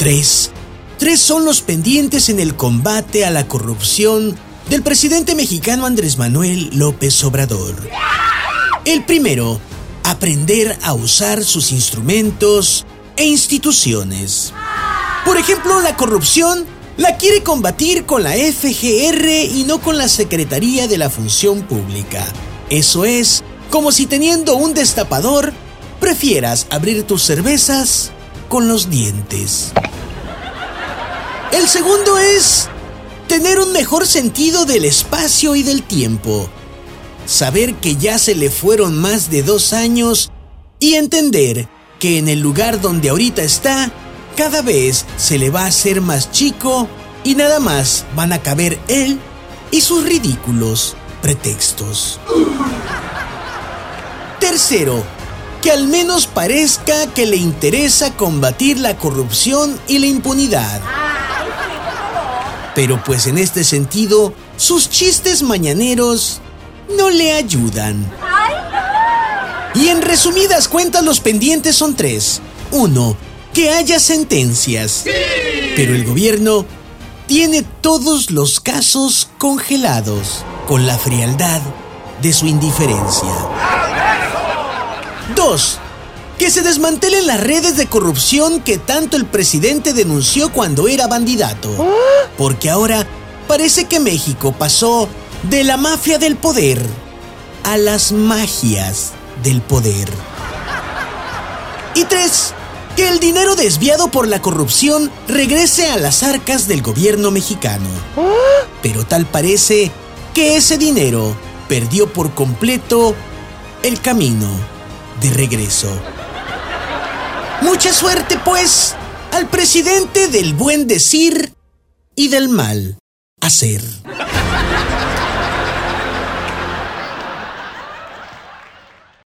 Tres. Tres son los pendientes en el combate a la corrupción del presidente mexicano Andrés Manuel López Obrador. El primero, aprender a usar sus instrumentos e instituciones. Por ejemplo, la corrupción la quiere combatir con la FGR y no con la Secretaría de la Función Pública. Eso es como si teniendo un destapador, prefieras abrir tus cervezas con los dientes. El segundo es tener un mejor sentido del espacio y del tiempo. Saber que ya se le fueron más de dos años y entender que en el lugar donde ahorita está, cada vez se le va a hacer más chico y nada más van a caber él y sus ridículos pretextos. Tercero, que al menos parezca que le interesa combatir la corrupción y la impunidad. Pero pues en este sentido, sus chistes mañaneros no le ayudan. Y en resumidas cuentas los pendientes son tres. Uno, que haya sentencias. Pero el gobierno tiene todos los casos congelados con la frialdad de su indiferencia. Dos, que se desmantelen las redes de corrupción que tanto el presidente denunció cuando era bandidato. Porque ahora parece que México pasó de la mafia del poder a las magias del poder. Y tres, que el dinero desviado por la corrupción regrese a las arcas del gobierno mexicano. Pero tal parece que ese dinero perdió por completo el camino de regreso. Mucha suerte, pues, al presidente del buen decir y del mal hacer.